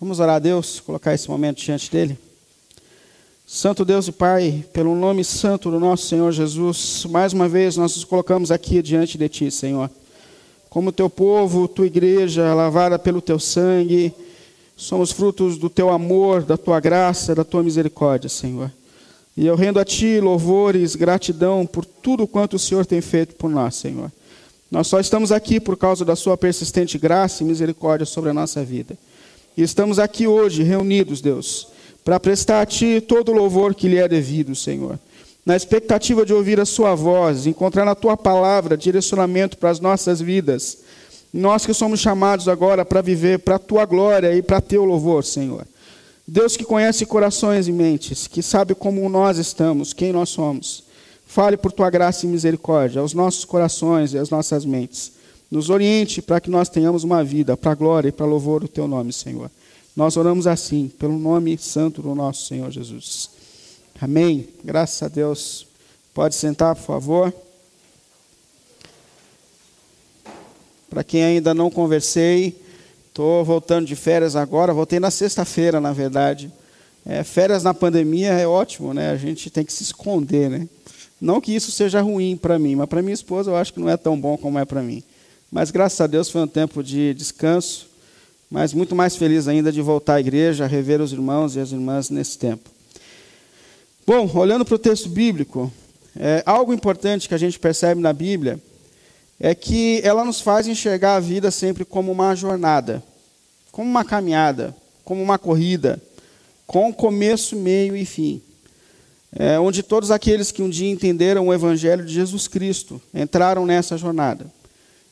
Vamos orar a Deus, colocar esse momento diante dele. Santo Deus e Pai, pelo nome santo do nosso Senhor Jesus, mais uma vez nós nos colocamos aqui diante de Ti, Senhor. Como teu povo, tua igreja, lavada pelo teu sangue, somos frutos do teu amor, da tua graça, da tua misericórdia, Senhor. E eu rendo a Ti louvores, gratidão por tudo quanto o Senhor tem feito por nós, Senhor. Nós só estamos aqui por causa da Sua persistente graça e misericórdia sobre a nossa vida. E estamos aqui hoje reunidos, Deus, para prestar a Ti todo o louvor que lhe é devido, Senhor. Na expectativa de ouvir a Sua voz, encontrar na Tua palavra direcionamento para as nossas vidas. Nós que somos chamados agora para viver para a Tua glória e para Teu louvor, Senhor. Deus que conhece corações e mentes, que sabe como nós estamos, quem nós somos. Fale por Tua graça e misericórdia aos nossos corações e às nossas mentes. Nos oriente para que nós tenhamos uma vida para glória e para louvor do Teu nome, Senhor. Nós oramos assim, pelo nome santo do nosso Senhor Jesus. Amém. Graças a Deus. Pode sentar, por favor. Para quem ainda não conversei, estou voltando de férias agora. Voltei na sexta-feira, na verdade. É, férias na pandemia é ótimo, né? A gente tem que se esconder, né? Não que isso seja ruim para mim, mas para minha esposa eu acho que não é tão bom como é para mim. Mas graças a Deus foi um tempo de descanso, mas muito mais feliz ainda de voltar à igreja, rever os irmãos e as irmãs nesse tempo. Bom, olhando para o texto bíblico, é, algo importante que a gente percebe na Bíblia é que ela nos faz enxergar a vida sempre como uma jornada, como uma caminhada, como uma corrida, com começo, meio e fim. É, onde todos aqueles que um dia entenderam o Evangelho de Jesus Cristo entraram nessa jornada.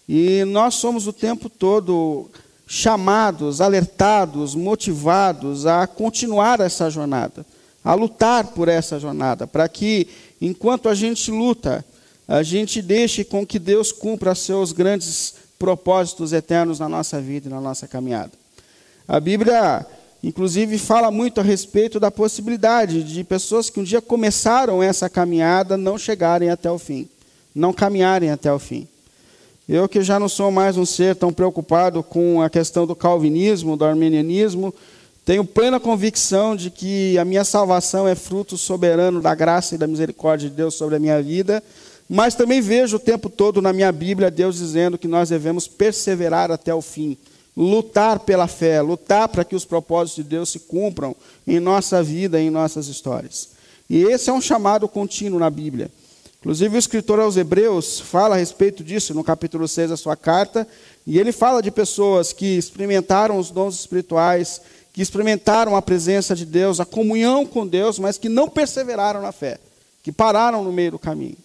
E nós somos o tempo todo chamados, alertados, motivados a continuar essa jornada, a lutar por essa jornada, para que, enquanto a gente luta, a gente deixe com que Deus cumpra seus grandes propósitos eternos na nossa vida e na nossa caminhada. A Bíblia, inclusive, fala muito a respeito da possibilidade de pessoas que um dia começaram essa caminhada não chegarem até o fim, não caminharem até o fim. Eu que já não sou mais um ser tão preocupado com a questão do calvinismo, do armenianismo, tenho plena convicção de que a minha salvação é fruto soberano da graça e da misericórdia de Deus sobre a minha vida, mas também vejo o tempo todo na minha Bíblia Deus dizendo que nós devemos perseverar até o fim, lutar pela fé, lutar para que os propósitos de Deus se cumpram em nossa vida, em nossas histórias. E esse é um chamado contínuo na Bíblia. Inclusive, o escritor aos Hebreus fala a respeito disso no capítulo 6 da sua carta, e ele fala de pessoas que experimentaram os dons espirituais, que experimentaram a presença de Deus, a comunhão com Deus, mas que não perseveraram na fé, que pararam no meio do caminho.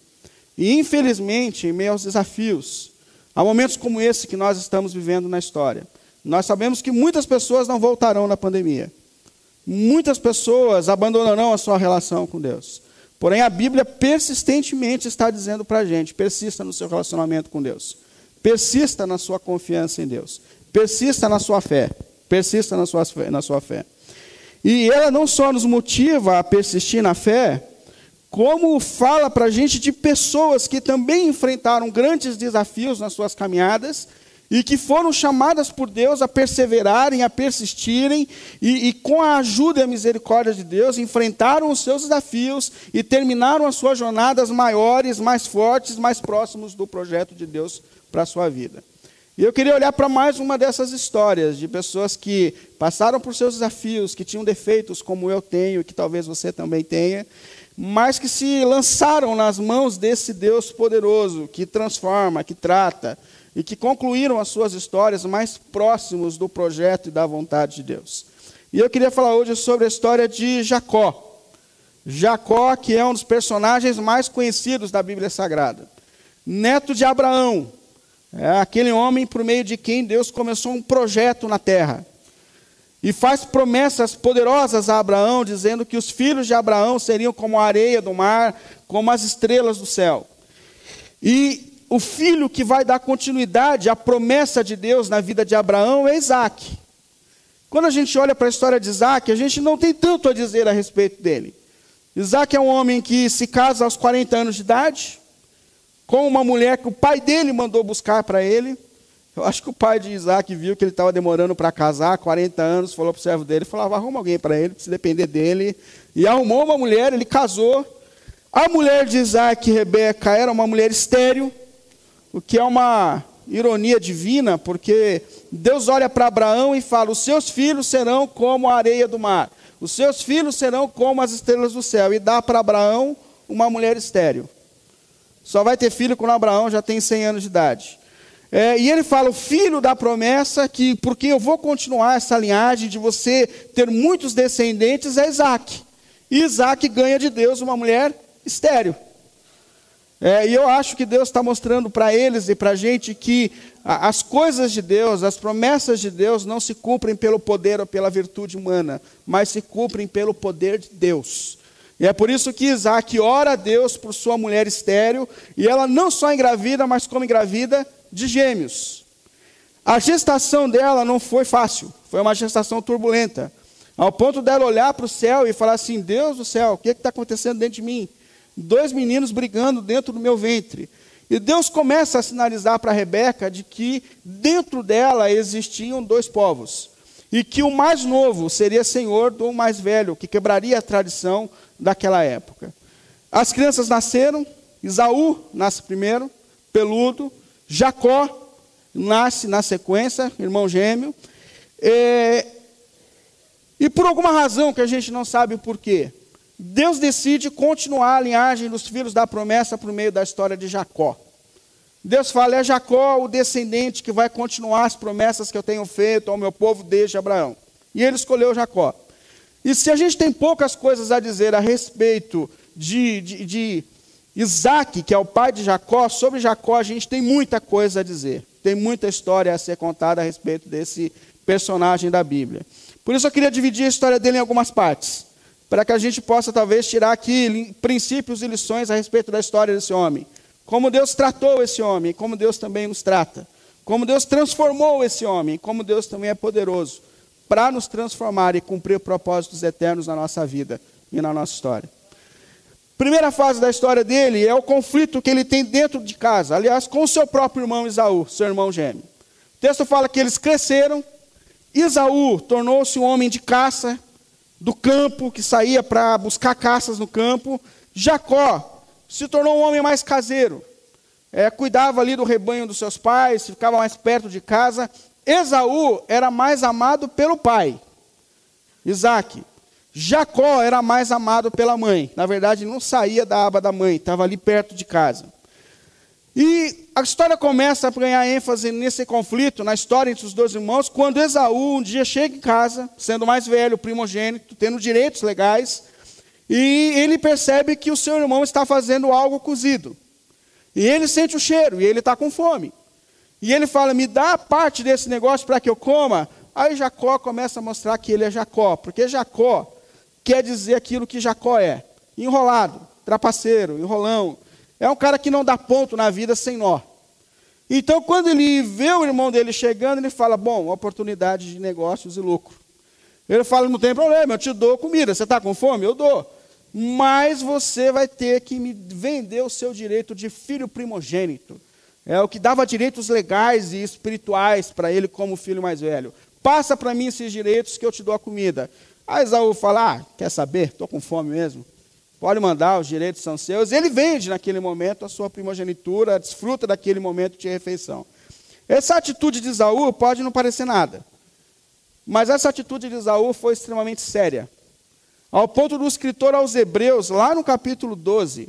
E, infelizmente, em meio aos desafios, há momentos como esse que nós estamos vivendo na história. Nós sabemos que muitas pessoas não voltarão na pandemia. Muitas pessoas abandonarão a sua relação com Deus. Porém, a Bíblia persistentemente está dizendo para a gente: persista no seu relacionamento com Deus, persista na sua confiança em Deus, persista na sua fé, persista na sua, na sua fé. E ela não só nos motiva a persistir na fé, como fala para a gente de pessoas que também enfrentaram grandes desafios nas suas caminhadas e que foram chamadas por Deus a perseverarem, a persistirem, e, e, com a ajuda e a misericórdia de Deus, enfrentaram os seus desafios e terminaram as suas jornadas maiores, mais fortes, mais próximos do projeto de Deus para a sua vida. E eu queria olhar para mais uma dessas histórias de pessoas que passaram por seus desafios, que tinham defeitos como eu tenho e que talvez você também tenha, mas que se lançaram nas mãos desse Deus poderoso, que transforma, que trata, e que concluíram as suas histórias mais próximos do projeto e da vontade de Deus. E eu queria falar hoje sobre a história de Jacó. Jacó, que é um dos personagens mais conhecidos da Bíblia Sagrada. Neto de Abraão. É aquele homem por meio de quem Deus começou um projeto na terra. E faz promessas poderosas a Abraão, dizendo que os filhos de Abraão seriam como a areia do mar, como as estrelas do céu. E o filho que vai dar continuidade à promessa de Deus na vida de Abraão é Isaac. Quando a gente olha para a história de Isaac, a gente não tem tanto a dizer a respeito dele. Isaac é um homem que se casa aos 40 anos de idade, com uma mulher que o pai dele mandou buscar para ele, Eu acho que o pai de Isaac viu que ele estava demorando para casar, 40 anos, falou para o servo dele, falava, arruma alguém para ele, se depender dele. E arrumou uma mulher, ele casou. A mulher de Isaac, Rebeca, era uma mulher estéril, o que é uma ironia divina, porque Deus olha para Abraão e fala: Os seus filhos serão como a areia do mar, os seus filhos serão como as estrelas do céu, e dá para Abraão uma mulher estéril. Só vai ter filho quando Abraão já tem 100 anos de idade. É, e ele fala: o filho da promessa, que porque eu vou continuar essa linhagem de você ter muitos descendentes, é Isaac. E Isaac ganha de Deus uma mulher estéreo. É, e eu acho que Deus está mostrando para eles e para a gente que as coisas de Deus, as promessas de Deus, não se cumprem pelo poder ou pela virtude humana, mas se cumprem pelo poder de Deus. E é por isso que Isaac ora a Deus por sua mulher estéreo, e ela não só engravida, mas como engravida de gêmeos. A gestação dela não foi fácil, foi uma gestação turbulenta, ao ponto dela olhar para o céu e falar assim: Deus do céu, o que é está acontecendo dentro de mim? Dois meninos brigando dentro do meu ventre. E Deus começa a sinalizar para Rebeca de que dentro dela existiam dois povos. E que o mais novo seria senhor do mais velho, que quebraria a tradição daquela época. As crianças nasceram, Isaú nasce primeiro, peludo, Jacó nasce na sequência, irmão gêmeo. É, e por alguma razão que a gente não sabe o porquê, Deus decide continuar a linhagem dos filhos da promessa por meio da história de Jacó. Deus fala: é Jacó o descendente que vai continuar as promessas que eu tenho feito ao meu povo desde Abraão. E ele escolheu Jacó. E se a gente tem poucas coisas a dizer a respeito de, de, de Isaac, que é o pai de Jacó, sobre Jacó a gente tem muita coisa a dizer. Tem muita história a ser contada a respeito desse personagem da Bíblia. Por isso eu queria dividir a história dele em algumas partes, para que a gente possa talvez tirar aqui princípios e lições a respeito da história desse homem. Como Deus tratou esse homem, como Deus também nos trata. Como Deus transformou esse homem, como Deus também é poderoso para nos transformar e cumprir propósitos eternos na nossa vida e na nossa história. Primeira fase da história dele é o conflito que ele tem dentro de casa, aliás, com seu próprio irmão Isaú, seu irmão gêmeo. O texto fala que eles cresceram, Isaú tornou-se um homem de caça, do campo, que saía para buscar caças no campo. Jacó se tornou um homem mais caseiro, é, cuidava ali do rebanho dos seus pais, ficava mais perto de casa. Esaú era mais amado pelo pai, Isaac. Jacó era mais amado pela mãe. Na verdade, não saía da aba da mãe, estava ali perto de casa. E a história começa a ganhar ênfase nesse conflito, na história entre os dois irmãos, quando Esaú um dia chega em casa, sendo mais velho, primogênito, tendo direitos legais, e ele percebe que o seu irmão está fazendo algo cozido. E ele sente o cheiro, e ele está com fome. E ele fala: Me dá parte desse negócio para que eu coma. Aí Jacó começa a mostrar que ele é Jacó, porque Jacó quer dizer aquilo que Jacó é: enrolado, trapaceiro, enrolão. É um cara que não dá ponto na vida sem nó. Então, quando ele vê o irmão dele chegando, ele fala: Bom, oportunidade de negócios e lucro. Ele fala: Não tem problema, eu te dou comida. Você está com fome? Eu dou. Mas você vai ter que me vender o seu direito de filho primogênito. É o que dava direitos legais e espirituais para ele como filho mais velho. Passa para mim esses direitos que eu te dou a comida. Aí Esaú fala: ah, quer saber? Estou com fome mesmo. Pode mandar, os direitos são seus. Ele vende naquele momento a sua primogenitura, desfruta daquele momento de refeição. Essa atitude de Esaú pode não parecer nada. Mas essa atitude de Esaú foi extremamente séria. Ao ponto do escritor aos Hebreus, lá no capítulo 12,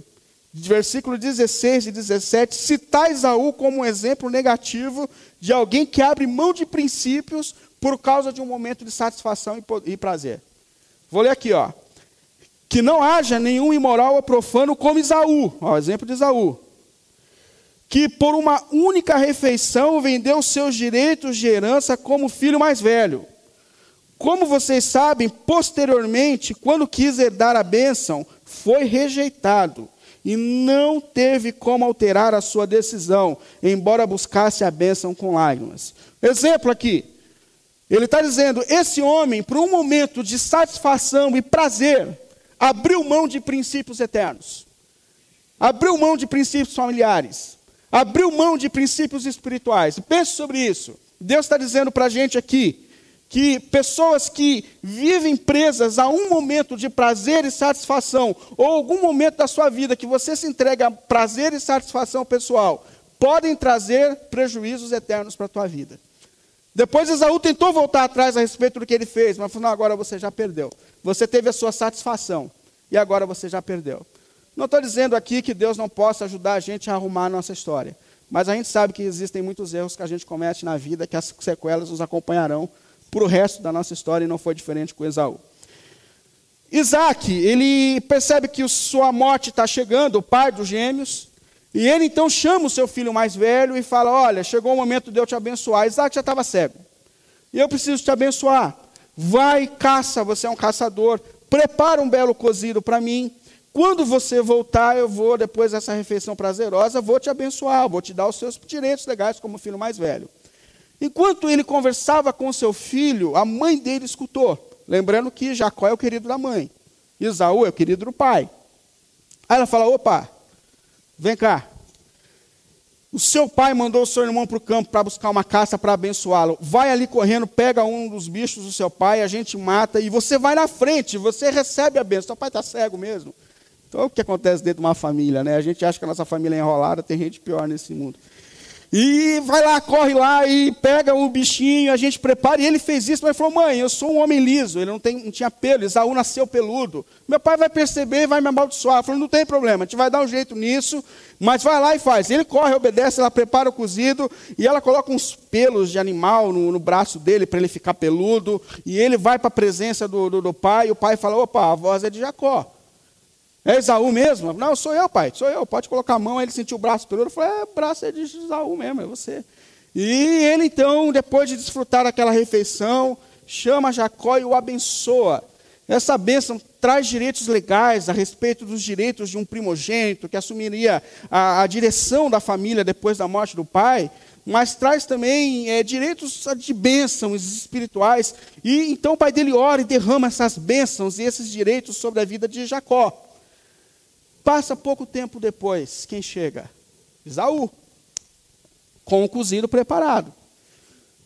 versículo 16 e 17, citar Esaú como um exemplo negativo de alguém que abre mão de princípios por causa de um momento de satisfação e prazer. Vou ler aqui, ó. Que não haja nenhum imoral ou profano como Isaú, ó, exemplo de Isaú, que por uma única refeição vendeu seus direitos de herança como filho mais velho. Como vocês sabem, posteriormente, quando quis herdar a bênção, foi rejeitado e não teve como alterar a sua decisão, embora buscasse a bênção com lágrimas. Exemplo aqui. Ele está dizendo: esse homem, por um momento de satisfação e prazer, abriu mão de princípios eternos, abriu mão de princípios familiares, abriu mão de princípios espirituais. Pense sobre isso. Deus está dizendo para a gente aqui que pessoas que vivem presas a um momento de prazer e satisfação, ou algum momento da sua vida que você se entrega a prazer e satisfação pessoal, podem trazer prejuízos eternos para a tua vida. Depois Esaú tentou voltar atrás a respeito do que ele fez, mas falou: não, agora você já perdeu. Você teve a sua satisfação e agora você já perdeu. Não estou dizendo aqui que Deus não possa ajudar a gente a arrumar a nossa história, mas a gente sabe que existem muitos erros que a gente comete na vida, que as sequelas nos acompanharão para o resto da nossa história e não foi diferente com Esaú. Isaac, ele percebe que sua morte está chegando, o pai dos gêmeos, e ele então chama o seu filho mais velho e fala: Olha, chegou o momento de eu te abençoar. Isaac já estava cego. E eu preciso te abençoar. Vai, caça, você é um caçador. Prepara um belo cozido para mim. Quando você voltar, eu vou, depois dessa refeição prazerosa, vou te abençoar, vou te dar os seus direitos legais como filho mais velho. Enquanto ele conversava com seu filho, a mãe dele escutou. Lembrando que Jacó é o querido da mãe, Isaú é o querido do pai. Aí ela fala: opa, vem cá. O seu pai mandou o seu irmão para o campo para buscar uma caça para abençoá-lo. Vai ali correndo, pega um dos bichos do seu pai, a gente mata e você vai na frente, você recebe a bênção. Seu pai está cego mesmo. Então, o que acontece dentro de uma família? Né? A gente acha que a nossa família é enrolada, tem gente pior nesse mundo. E vai lá, corre lá e pega o bichinho, a gente prepara. E ele fez isso, mas falou: Mãe, eu sou um homem liso, ele não, tem, não tinha pelo, Isaú nasceu peludo. Meu pai vai perceber e vai me amaldiçoar. Falou: Não tem problema, a gente vai dar um jeito nisso, mas vai lá e faz. Ele corre, obedece, ela prepara o cozido e ela coloca uns pelos de animal no, no braço dele para ele ficar peludo. E ele vai para a presença do, do, do pai. E o pai fala: Opa, a voz é de Jacó. É Esaú mesmo? Não, sou eu, pai, sou eu. Pode colocar a mão. Aí ele sentiu o braço peludo. Eu falei, é, o braço é de Esaú mesmo, é você. E ele então, depois de desfrutar daquela refeição, chama Jacó e o abençoa. Essa bênção traz direitos legais a respeito dos direitos de um primogênito que assumiria a, a direção da família depois da morte do pai, mas traz também é, direitos de bênçãos espirituais. E então o pai dele ora e derrama essas bênçãos e esses direitos sobre a vida de Jacó. Passa pouco tempo depois, quem chega? Isaú, com o cozido preparado.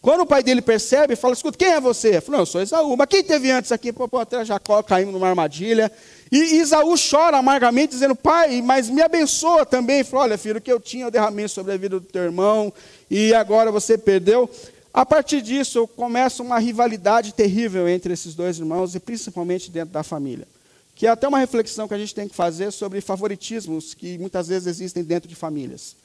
Quando o pai dele percebe, fala: Escuta, quem é você? Fala, não, eu sou Isaú. Mas quem teve antes aqui? Pô, até Jacó caindo numa armadilha. E Isaú chora amargamente, dizendo: Pai, mas me abençoa também. Fala: Olha, filho, o que eu tinha eu derramei sobre a vida do teu irmão, e agora você perdeu. A partir disso, começa uma rivalidade terrível entre esses dois irmãos, e principalmente dentro da família que é até uma reflexão que a gente tem que fazer sobre favoritismos que muitas vezes existem dentro de famílias.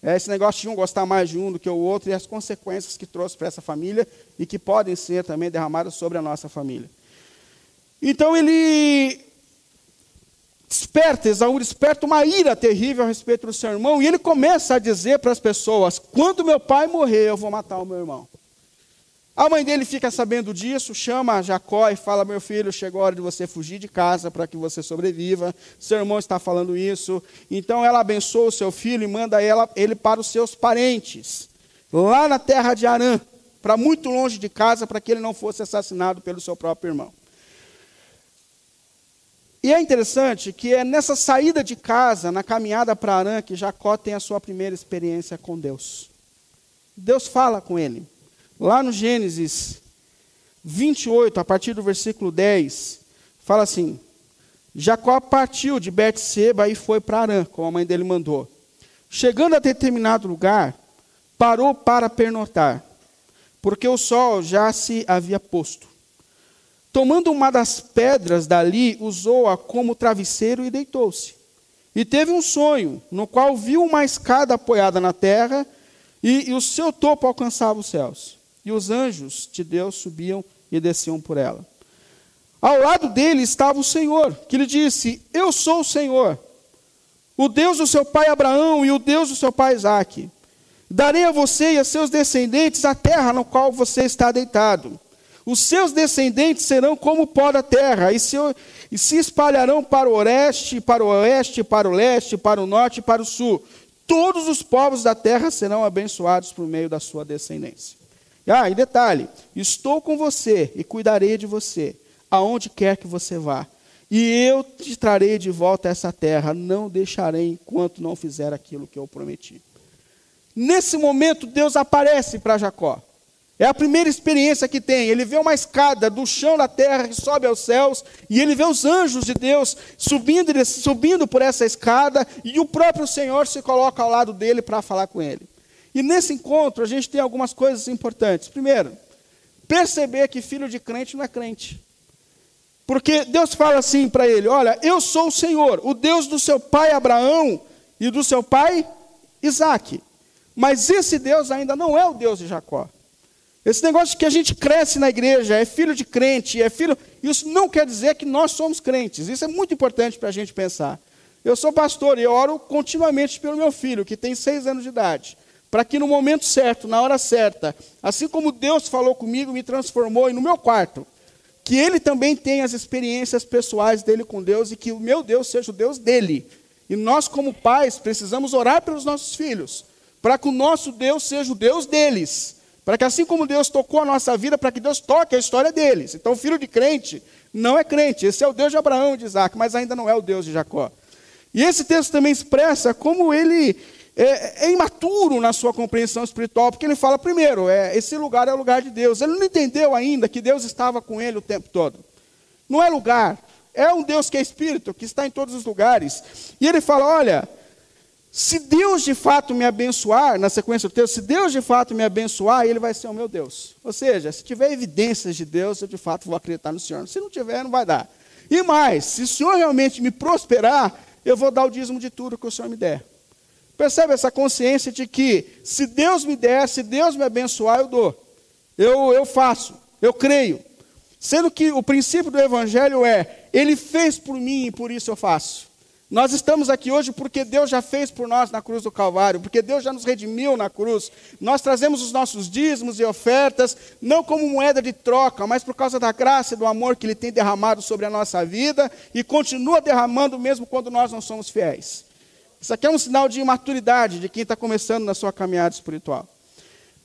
É esse negócio de um gostar mais de um do que o outro e as consequências que trouxe para essa família e que podem ser também derramadas sobre a nossa família. Então ele desperta, Esaú desperta uma ira terrível a respeito do seu irmão e ele começa a dizer para as pessoas: quando meu pai morrer, eu vou matar o meu irmão. A mãe dele fica sabendo disso, chama Jacó e fala: Meu filho, chegou a hora de você fugir de casa para que você sobreviva. Seu irmão está falando isso. Então ela abençoa o seu filho e manda ele para os seus parentes, lá na terra de Arã, para muito longe de casa, para que ele não fosse assassinado pelo seu próprio irmão. E é interessante que é nessa saída de casa, na caminhada para Arã, que Jacó tem a sua primeira experiência com Deus. Deus fala com ele. Lá no Gênesis 28, a partir do versículo 10, fala assim: Jacó partiu de Betseba e foi para Arã, como a mãe dele mandou. Chegando a determinado lugar, parou para pernotar, porque o sol já se havia posto. Tomando uma das pedras dali, usou-a como travesseiro e deitou-se. E teve um sonho, no qual viu uma escada apoiada na terra, e, e o seu topo alcançava os céus e os anjos de Deus subiam e desciam por ela. Ao lado dele estava o Senhor, que lhe disse: Eu sou o Senhor, o Deus do seu pai Abraão e o Deus do seu pai Isaque. Darei a você e a seus descendentes a terra no qual você está deitado. Os seus descendentes serão como o pó da terra, e se, e se espalharão para o oeste, para o oeste, para o leste, para o norte e para o sul. Todos os povos da terra serão abençoados por meio da sua descendência. Ah, e detalhe: estou com você e cuidarei de você, aonde quer que você vá. E eu te trarei de volta a essa terra, não deixarei enquanto não fizer aquilo que eu prometi. Nesse momento, Deus aparece para Jacó. É a primeira experiência que tem. Ele vê uma escada do chão da terra que sobe aos céus, e ele vê os anjos de Deus subindo, subindo por essa escada, e o próprio Senhor se coloca ao lado dele para falar com ele. E nesse encontro a gente tem algumas coisas importantes. Primeiro, perceber que filho de crente não é crente. Porque Deus fala assim para ele: Olha, eu sou o Senhor, o Deus do seu pai Abraão e do seu pai Isaac. Mas esse Deus ainda não é o Deus de Jacó. Esse negócio de que a gente cresce na igreja, é filho de crente, é filho. Isso não quer dizer que nós somos crentes. Isso é muito importante para a gente pensar. Eu sou pastor e oro continuamente pelo meu filho, que tem seis anos de idade. Para que no momento certo, na hora certa, assim como Deus falou comigo, me transformou e no meu quarto, que ele também tenha as experiências pessoais dele com Deus e que o meu Deus seja o Deus dele. E nós, como pais, precisamos orar pelos nossos filhos, para que o nosso Deus seja o Deus deles para que assim como Deus tocou a nossa vida, para que Deus toque a história deles. Então, filho de crente não é crente. Esse é o Deus de Abraão e de Isaac, mas ainda não é o Deus de Jacó. E esse texto também expressa como ele é, é imaturo na sua compreensão espiritual, porque ele fala, primeiro, é, esse lugar é o lugar de Deus. Ele não entendeu ainda que Deus estava com ele o tempo todo. Não é lugar, é um Deus que é espírito, que está em todos os lugares. E ele fala: olha, se Deus de fato me abençoar, na sequência do texto, se Deus de fato me abençoar, Ele vai ser o meu Deus. Ou seja, se tiver evidências de Deus, eu de fato vou acreditar no Senhor. Se não tiver, não vai dar. E mais, se o Senhor realmente me prosperar, eu vou dar o dízimo de tudo que o Senhor me der. Percebe essa consciência de que, se Deus me der, se Deus me abençoar, eu dou. Eu, eu faço, eu creio. Sendo que o princípio do Evangelho é: Ele fez por mim e por isso eu faço. Nós estamos aqui hoje porque Deus já fez por nós na cruz do Calvário, porque Deus já nos redimiu na cruz. Nós trazemos os nossos dízimos e ofertas, não como moeda de troca, mas por causa da graça e do amor que Ele tem derramado sobre a nossa vida e continua derramando mesmo quando nós não somos fiéis. Isso aqui é um sinal de imaturidade de quem está começando na sua caminhada espiritual.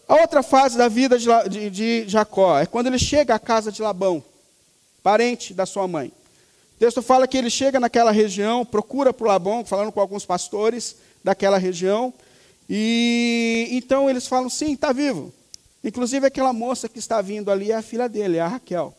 A outra fase da vida de, de, de Jacó é quando ele chega à casa de Labão, parente da sua mãe. O texto fala que ele chega naquela região, procura por Labão, falando com alguns pastores daquela região, e então eles falam: sim, está vivo. Inclusive aquela moça que está vindo ali é a filha dele, é a Raquel.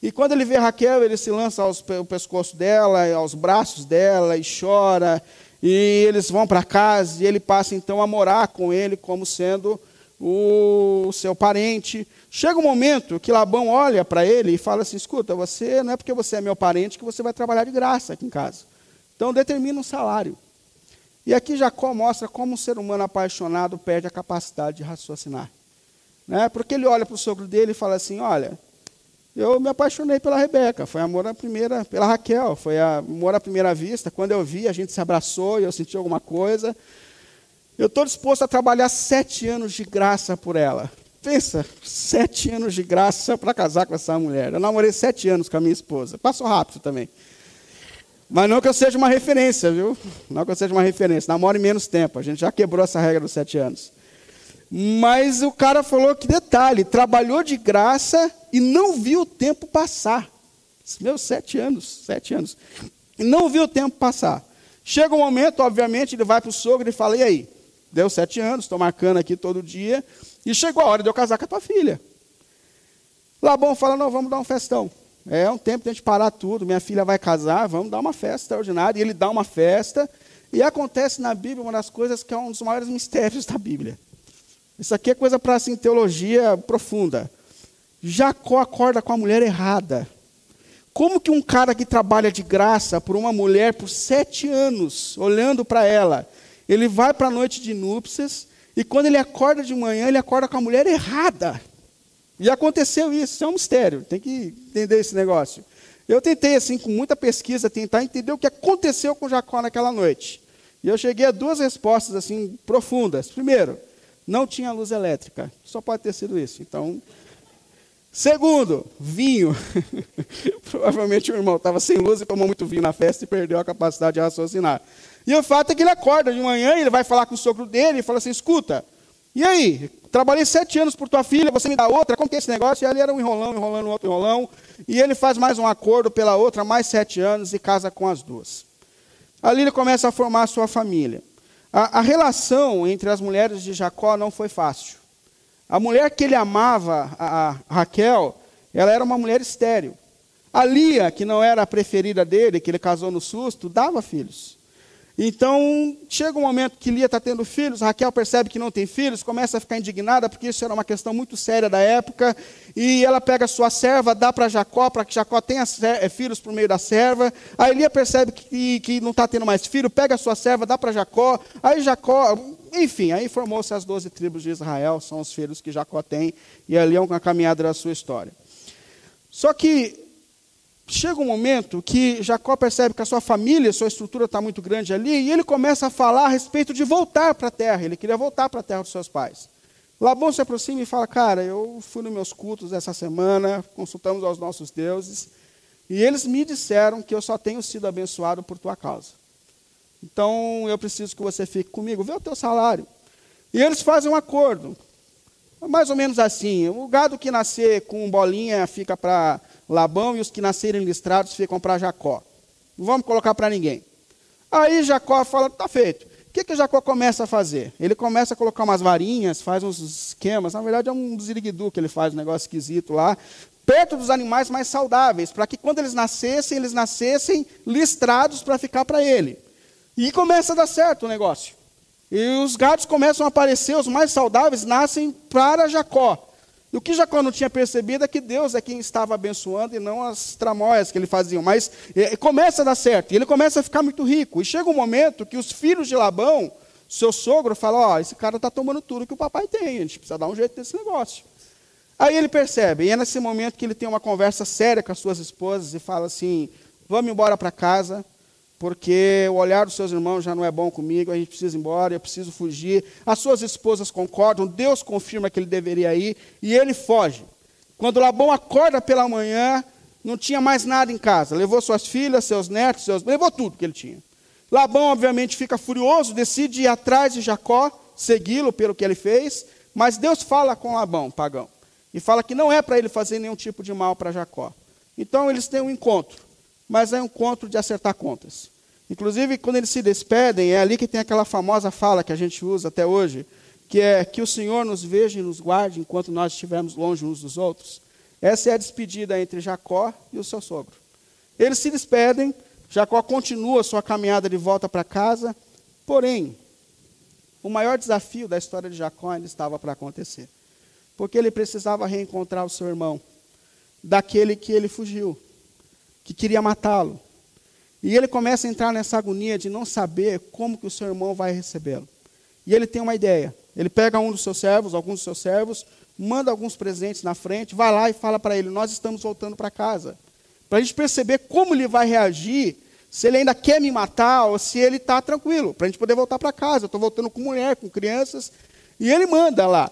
E quando ele vê Raquel, ele se lança ao pescoço dela, aos braços dela, e chora. E eles vão para casa, e ele passa então a morar com ele como sendo o seu parente. Chega um momento que Labão olha para ele e fala assim: escuta, você não é porque você é meu parente que você vai trabalhar de graça aqui em casa. Então determina um salário. E aqui Jacó mostra como um ser humano apaixonado perde a capacidade de raciocinar. Né? Porque ele olha para o sogro dele e fala assim: olha, eu me apaixonei pela Rebeca, foi amor à primeira, pela Raquel, foi amor à primeira vista. Quando eu vi, a gente se abraçou e eu senti alguma coisa. Eu estou disposto a trabalhar sete anos de graça por ela. Pensa, sete anos de graça para casar com essa mulher. Eu namorei sete anos com a minha esposa. Passou rápido também. Mas não que eu seja uma referência, viu? Não que eu seja uma referência. Namore menos tempo. A gente já quebrou essa regra dos sete anos. Mas o cara falou que detalhe, trabalhou de graça e não viu o tempo passar. Meus sete anos, sete anos. E não viu o tempo passar. Chega um momento, obviamente, ele vai para o sogro e fala: e aí? Deu sete anos, estou marcando aqui todo dia. E chegou a hora de eu casar com a tua filha. Labão fala: não, vamos dar um festão. É um tempo de a gente parar tudo. Minha filha vai casar, vamos dar uma festa extraordinária. E ele dá uma festa. E acontece na Bíblia uma das coisas que é um dos maiores mistérios da Bíblia. Isso aqui é coisa para assim, teologia profunda. Jacó acorda com a mulher errada. Como que um cara que trabalha de graça por uma mulher por sete anos, olhando para ela, ele vai para a noite de núpcias, e quando ele acorda de manhã, ele acorda com a mulher errada. E aconteceu isso, isso é um mistério, tem que entender esse negócio. Eu tentei, assim, com muita pesquisa, tentar entender o que aconteceu com Jacó naquela noite. E eu cheguei a duas respostas, assim, profundas. Primeiro, não tinha luz elétrica. Só pode ter sido isso. Então, segundo, vinho. Provavelmente o irmão estava sem luz e tomou muito vinho na festa e perdeu a capacidade de raciocinar. E o fato é que ele acorda de manhã e ele vai falar com o sogro dele e fala assim: escuta, e aí? Trabalhei sete anos por tua filha, você me dá outra, como que é esse negócio? E ali era um enrolão, enrolando, outro enrolão. E ele faz mais um acordo pela outra, mais sete anos, e casa com as duas. Ali ele começa a formar a sua família. A, a relação entre as mulheres de Jacó não foi fácil. A mulher que ele amava, a, a Raquel, ela era uma mulher estéril. A Lia, que não era a preferida dele, que ele casou no susto, dava filhos. Então, chega um momento que Lia está tendo filhos, Raquel percebe que não tem filhos, começa a ficar indignada, porque isso era uma questão muito séria da época, e ela pega sua serva, dá para Jacó, para que Jacó tenha eh, filhos por meio da serva. Aí Lia percebe que, que não está tendo mais filho, pega sua serva, dá para Jacó. Aí Jacó, enfim, aí formou-se as doze tribos de Israel, são os filhos que Jacó tem, e ali é uma caminhada da sua história. Só que chega um momento que Jacó percebe que a sua família, sua estrutura está muito grande ali, e ele começa a falar a respeito de voltar para a terra. Ele queria voltar para a terra dos seus pais. Labão se aproxima e fala: Cara, eu fui nos meus cultos essa semana, consultamos aos nossos deuses, e eles me disseram que eu só tenho sido abençoado por tua causa. Então eu preciso que você fique comigo, vê o teu salário. E eles fazem um acordo. Mais ou menos assim: o gado que nascer com bolinha fica para Labão e os que nascerem listrados ficam para Jacó. Não vamos colocar para ninguém. Aí Jacó fala: está feito. O que, que Jacó começa a fazer? Ele começa a colocar umas varinhas, faz uns esquemas. Na verdade, é um ziriguidu que ele faz, um negócio esquisito lá, perto dos animais mais saudáveis, para que quando eles nascessem, eles nascessem listrados para ficar para ele. E começa a dar certo o negócio. E os gatos começam a aparecer, os mais saudáveis nascem para Jacó. E o que Jacó não tinha percebido é que Deus é quem estava abençoando e não as tramóias que ele fazia. Mas é, começa a dar certo, e ele começa a ficar muito rico. E chega um momento que os filhos de Labão, seu sogro, falam: Ó, oh, esse cara está tomando tudo que o papai tem, a gente precisa dar um jeito nesse negócio. Aí ele percebe, e é nesse momento que ele tem uma conversa séria com as suas esposas e fala assim: Vamos embora para casa, porque o olhar dos seus irmãos já não é bom comigo, a gente precisa ir embora, eu preciso fugir. As suas esposas concordam, Deus confirma que ele deveria ir, e ele foge. Quando Labão acorda pela manhã, não tinha mais nada em casa. Levou suas filhas, seus netos, seus... levou tudo que ele tinha. Labão, obviamente, fica furioso, decide ir atrás de Jacó, segui-lo pelo que ele fez, mas Deus fala com Labão, pagão, e fala que não é para ele fazer nenhum tipo de mal para Jacó. Então eles têm um encontro mas é um encontro de acertar contas. Inclusive, quando eles se despedem, é ali que tem aquela famosa fala que a gente usa até hoje, que é que o Senhor nos veja e nos guarde enquanto nós estivermos longe uns dos outros. Essa é a despedida entre Jacó e o seu sogro. Eles se despedem, Jacó continua sua caminhada de volta para casa, porém, o maior desafio da história de Jacó ainda estava para acontecer. Porque ele precisava reencontrar o seu irmão, daquele que ele fugiu que queria matá-lo. E ele começa a entrar nessa agonia de não saber como que o seu irmão vai recebê-lo. E ele tem uma ideia. Ele pega um dos seus servos, alguns dos seus servos, manda alguns presentes na frente, vai lá e fala para ele: Nós estamos voltando para casa. Para a gente perceber como ele vai reagir, se ele ainda quer me matar ou se ele está tranquilo, para a gente poder voltar para casa. Eu estou voltando com mulher, com crianças. E ele manda lá.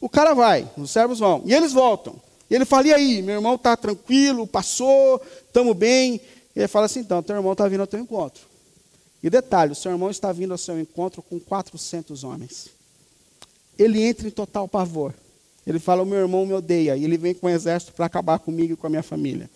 O cara vai, os servos vão. E eles voltam. E ele fala: E aí, meu irmão está tranquilo, passou, estamos bem. E ele fala assim: Então, teu irmão está vindo ao teu encontro. E detalhe: o seu irmão está vindo ao seu encontro com 400 homens. Ele entra em total pavor. Ele fala: O meu irmão me odeia. E ele vem com um exército para acabar comigo e com a minha família.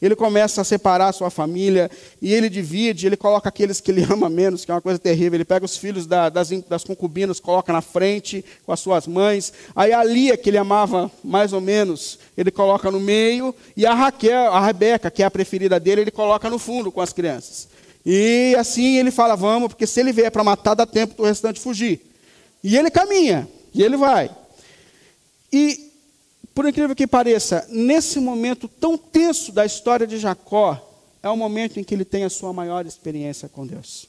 Ele começa a separar a sua família e ele divide, ele coloca aqueles que ele ama menos, que é uma coisa terrível. Ele pega os filhos da, das, das, concubinas, coloca na frente com as suas mães. Aí a Lia, que ele amava mais ou menos, ele coloca no meio. E a Raquel, a Rebeca, que é a preferida dele, ele coloca no fundo com as crianças. E assim ele fala: Vamos, porque se ele vier para matar, dá tempo do restante fugir. E ele caminha, e ele vai. E por incrível que pareça, nesse momento tão tenso da história de Jacó, é o momento em que ele tem a sua maior experiência com Deus.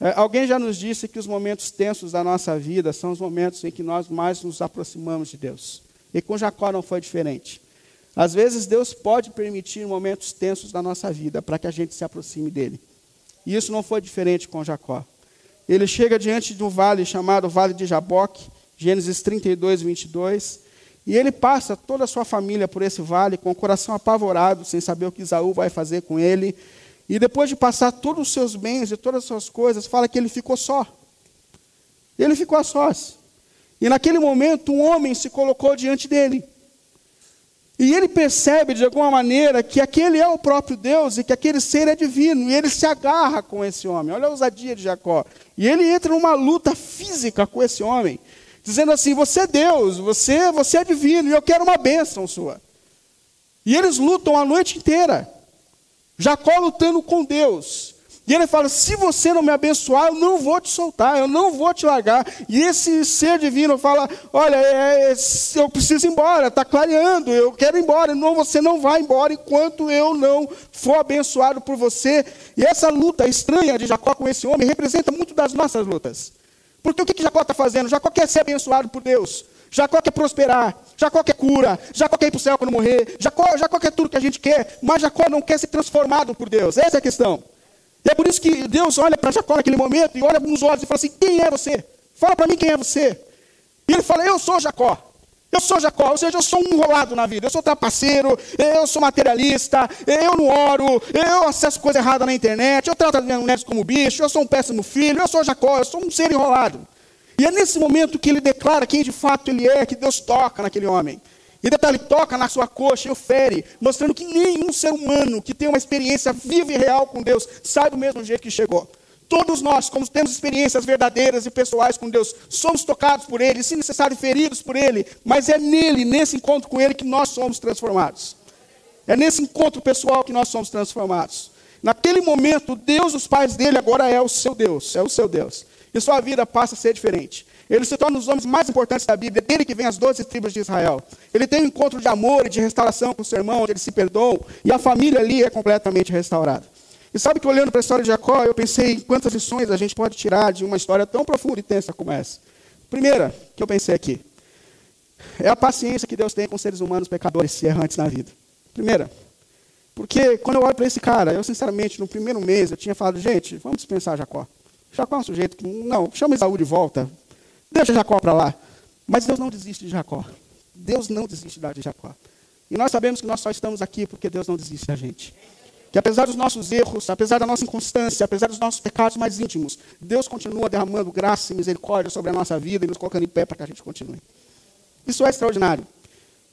É, alguém já nos disse que os momentos tensos da nossa vida são os momentos em que nós mais nos aproximamos de Deus. E com Jacó não foi diferente. Às vezes Deus pode permitir momentos tensos da nossa vida para que a gente se aproxime dele. E isso não foi diferente com Jacó. Ele chega diante de um vale chamado Vale de Jaboque, Gênesis 32, 22. E ele passa toda a sua família por esse vale com o coração apavorado, sem saber o que Isaú vai fazer com ele. E depois de passar todos os seus bens e todas as suas coisas, fala que ele ficou só. Ele ficou a sós. E naquele momento, um homem se colocou diante dele. E ele percebe de alguma maneira que aquele é o próprio Deus e que aquele ser é divino. E ele se agarra com esse homem. Olha a ousadia de Jacó. E ele entra numa luta física com esse homem, dizendo assim: Você é Deus, você, você é divino, e eu quero uma bênção sua. E eles lutam a noite inteira. Jacó lutando com Deus. E ele fala: se você não me abençoar, eu não vou te soltar, eu não vou te largar. E esse ser divino fala: olha, é, é, eu preciso ir embora, está clareando, eu quero ir embora. Não, você não vai embora enquanto eu não for abençoado por você. E essa luta estranha de Jacó com esse homem representa muito das nossas lutas. Porque o que, que Jacó está fazendo? Jacó quer ser abençoado por Deus. Jacó quer prosperar, Jacó quer cura, Jacó quer ir para o céu quando morrer, Jacó, Jacó quer tudo que a gente quer, mas Jacó não quer ser transformado por Deus. Essa é a questão. E é por isso que Deus olha para Jacó naquele momento e olha nos olhos e fala assim: Quem é você? Fala para mim quem é você. E ele fala: Eu sou Jacó. Eu sou Jacó, ou seja, eu sou um enrolado na vida, eu sou trapaceiro, eu sou materialista, eu não oro, eu acesso coisa errada na internet, eu trato as minhas mulheres como bicho, eu sou um péssimo filho, eu sou Jacó, eu sou um ser enrolado. E é nesse momento que ele declara quem de fato ele é, que Deus toca naquele homem. E detalhe, toca na sua coxa e o fere, mostrando que nenhum ser humano que tem uma experiência viva e real com Deus sai do mesmo jeito que chegou. Todos nós, como temos experiências verdadeiras e pessoais com Deus, somos tocados por Ele, se necessário, feridos por Ele, mas é nele, nesse encontro com Ele, que nós somos transformados. É nesse encontro pessoal que nós somos transformados. Naquele momento, Deus, os pais dele, agora é o seu Deus, é o seu Deus. E sua vida passa a ser diferente. Ele se torna um dos homens mais importantes da Bíblia, é dele que vem as doze tribos de Israel. Ele tem um encontro de amor e de restauração com seu irmão, onde eles se perdoam, e a família ali é completamente restaurada. E sabe que olhando para a história de Jacó, eu pensei em quantas lições a gente pode tirar de uma história tão profunda e tensa como essa. Primeira, que eu pensei aqui, é a paciência que Deus tem com seres humanos pecadores e errantes na vida. Primeira, porque quando eu olho para esse cara, eu sinceramente, no primeiro mês, eu tinha falado, gente, vamos dispensar Jacó. Jacó é um sujeito que, não, chama Isaú de volta, Deixa Jacó para lá. Mas Deus não desiste de Jacó. Deus não desiste de Jacó. E nós sabemos que nós só estamos aqui porque Deus não desiste da gente. Que apesar dos nossos erros, apesar da nossa inconstância, apesar dos nossos pecados mais íntimos, Deus continua derramando graça e misericórdia sobre a nossa vida e nos colocando em pé para que a gente continue. Isso é extraordinário.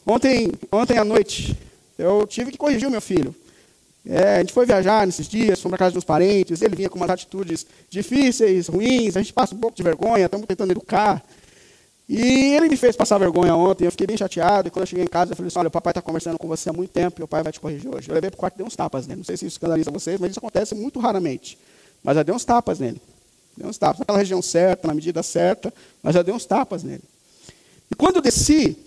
Ontem, ontem à noite, eu tive que corrigir o meu filho. É, a gente foi viajar nesses dias, fomos para casa dos parentes, ele vinha com umas atitudes difíceis, ruins, a gente passa um pouco de vergonha, estamos tentando educar. E ele me fez passar vergonha ontem, eu fiquei bem chateado, e quando eu cheguei em casa, eu falei assim, olha, o papai está conversando com você há muito tempo, e o pai vai te corrigir hoje. Eu levei para o quarto e dei uns tapas nele, não sei se isso escandaliza vocês, mas isso acontece muito raramente. Mas já dei uns tapas nele. Dei uns tapas, naquela região certa, na medida certa, mas já dei uns tapas nele. E quando eu desci,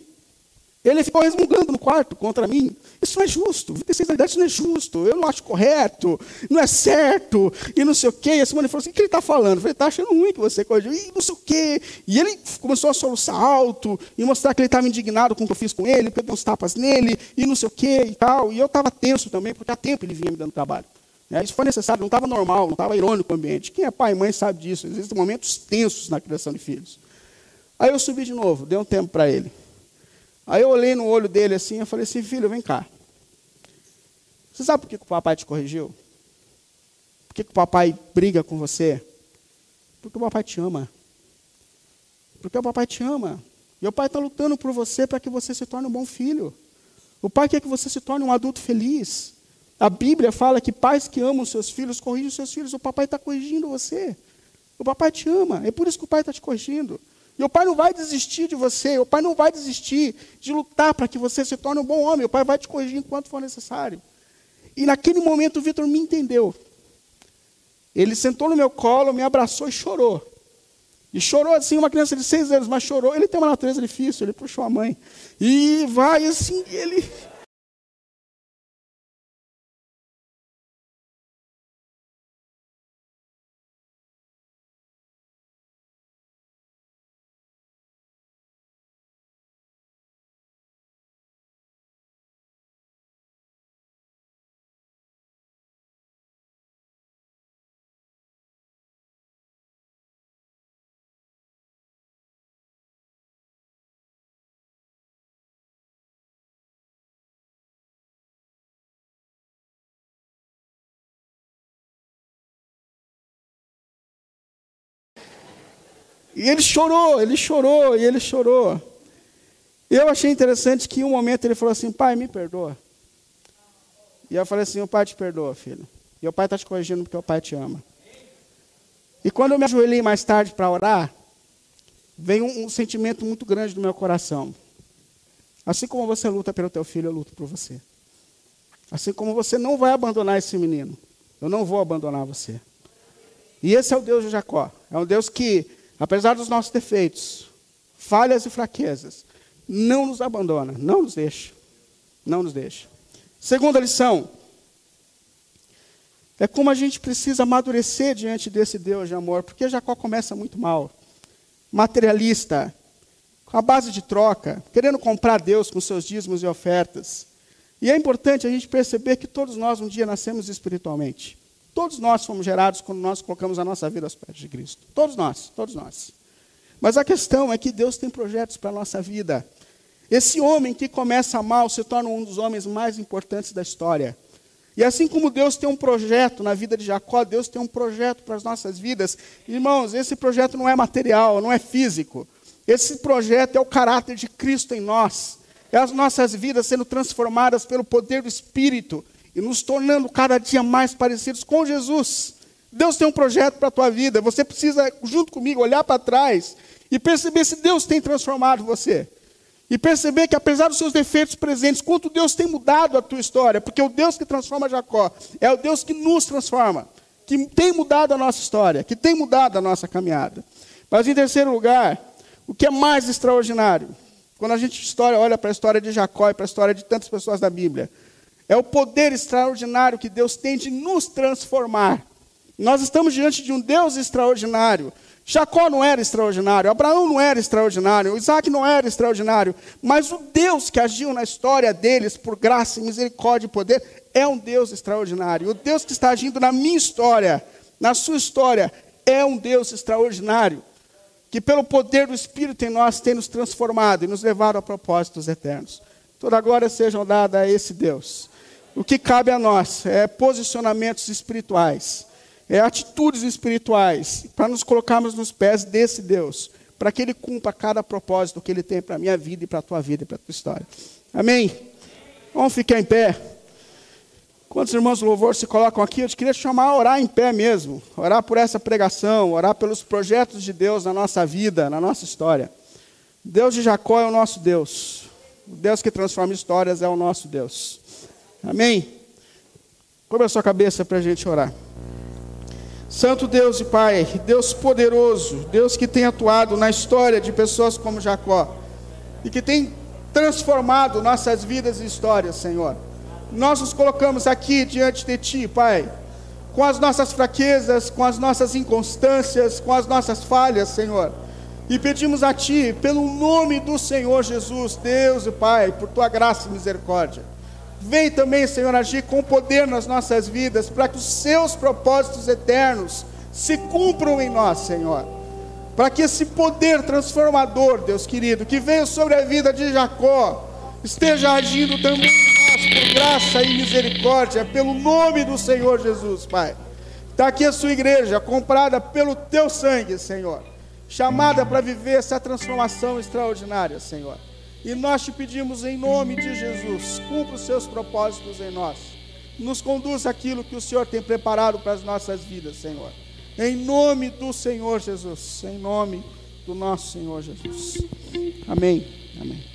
ele ficou resmungando no quarto contra mim. Isso não é justo. 26 anos isso não é justo. Eu não acho correto. Não é certo. E não sei o quê. E a Simone falou assim: o que ele está falando? Eu falei: está achando ruim que você corrigiu. E não sei o quê. E ele começou a soluçar alto e mostrar que ele estava indignado com o que eu fiz com ele, porque eu uns tapas nele e não sei o quê e tal. E eu estava tenso também, porque há tempo ele vinha me dando trabalho. É, isso foi necessário, não estava normal, não estava irônico o ambiente. Quem é pai e mãe sabe disso. Existem momentos tensos na criação de filhos. Aí eu subi de novo, dei um tempo para ele. Aí eu olhei no olho dele assim e falei assim, filho, vem cá. Você sabe por que, o papai te corrigiu? Por que, que o papai briga com você? Porque o papai te ama. Porque o papai te ama. E o pai está lutando por você para que você se torne um bom filho. O pai quer que você se torne um adulto feliz. A Bíblia fala que pais que amam seus filhos corrigem seus filhos. O papai está corrigindo você. O papai te ama. É por isso que o pai está te corrigindo. E o pai não vai desistir de você, o pai não vai desistir de lutar para que você se torne um bom homem, o pai vai te corrigir enquanto for necessário. E naquele momento o Vitor me entendeu. Ele sentou no meu colo, me abraçou e chorou. E chorou assim, uma criança de seis anos, mas chorou. Ele tem uma natureza difícil, ele puxou a mãe. E vai assim, ele E ele chorou, ele chorou, e ele chorou. Eu achei interessante que em um momento ele falou assim: Pai, me perdoa. E eu falei assim: O pai te perdoa, filho. E o pai está te corrigindo porque o pai te ama. E quando eu me ajoelhei mais tarde para orar, veio um, um sentimento muito grande no meu coração. Assim como você luta pelo teu filho, eu luto por você. Assim como você não vai abandonar esse menino, eu não vou abandonar você. E esse é o Deus de Jacó. É um Deus que, apesar dos nossos defeitos, falhas e fraquezas, não nos abandona, não nos deixa. Não nos deixa. Segunda lição. É como a gente precisa amadurecer diante desse Deus de amor, porque Jacó começa muito mal. Materialista, com a base de troca, querendo comprar Deus com seus dízimos e ofertas. E é importante a gente perceber que todos nós um dia nascemos espiritualmente. Todos nós fomos gerados quando nós colocamos a nossa vida aos pés de Cristo. Todos nós, todos nós. Mas a questão é que Deus tem projetos para a nossa vida. Esse homem que começa mal se torna um dos homens mais importantes da história. E assim como Deus tem um projeto na vida de Jacó, Deus tem um projeto para as nossas vidas. Irmãos, esse projeto não é material, não é físico. Esse projeto é o caráter de Cristo em nós. É as nossas vidas sendo transformadas pelo poder do Espírito e nos tornando cada dia mais parecidos com Jesus. Deus tem um projeto para a tua vida. Você precisa, junto comigo, olhar para trás e perceber se Deus tem transformado você. E perceber que, apesar dos seus defeitos presentes, quanto Deus tem mudado a tua história, porque o Deus que transforma Jacó é o Deus que nos transforma, que tem mudado a nossa história, que tem mudado a nossa caminhada. Mas, em terceiro lugar, o que é mais extraordinário, quando a gente história, olha para a história de Jacó e para a história de tantas pessoas da Bíblia, é o poder extraordinário que Deus tem de nos transformar. Nós estamos diante de um Deus extraordinário, Jacó não era extraordinário, Abraão não era extraordinário, Isaac não era extraordinário, mas o Deus que agiu na história deles por graça, misericórdia e poder é um Deus extraordinário. O Deus que está agindo na minha história, na sua história, é um Deus extraordinário, que pelo poder do Espírito em nós tem nos transformado e nos levado a propósitos eternos. Toda glória seja dada a esse Deus. O que cabe a nós é posicionamentos espirituais é, atitudes espirituais, para nos colocarmos nos pés desse Deus, para que Ele cumpra cada propósito que Ele tem para a minha vida e para a tua vida e para a tua história. Amém? Vamos ficar em pé. Quantos irmãos do louvor se colocam aqui? Eu te queria chamar a orar em pé mesmo, orar por essa pregação, orar pelos projetos de Deus na nossa vida, na nossa história. Deus de Jacó é o nosso Deus. O Deus que transforma histórias é o nosso Deus. Amém? Cobre a sua cabeça para a gente orar. Santo Deus e Pai, Deus poderoso, Deus que tem atuado na história de pessoas como Jacó e que tem transformado nossas vidas e histórias, Senhor. Nós nos colocamos aqui diante de Ti, Pai, com as nossas fraquezas, com as nossas inconstâncias, com as nossas falhas, Senhor. E pedimos a Ti, pelo nome do Senhor Jesus, Deus e Pai, por Tua graça e misericórdia Vem também, Senhor, agir com poder nas nossas vidas, para que os seus propósitos eternos se cumpram em nós, Senhor. Para que esse poder transformador, Deus querido, que veio sobre a vida de Jacó, esteja agindo também em nós por graça e misericórdia, pelo nome do Senhor Jesus, Pai. Está aqui a sua igreja, comprada pelo teu sangue, Senhor, chamada para viver essa transformação extraordinária, Senhor. E nós te pedimos em nome de Jesus, cumpra os seus propósitos em nós. Nos conduz aquilo que o Senhor tem preparado para as nossas vidas, Senhor. Em nome do Senhor Jesus, em nome do nosso Senhor Jesus. Amém. Amém.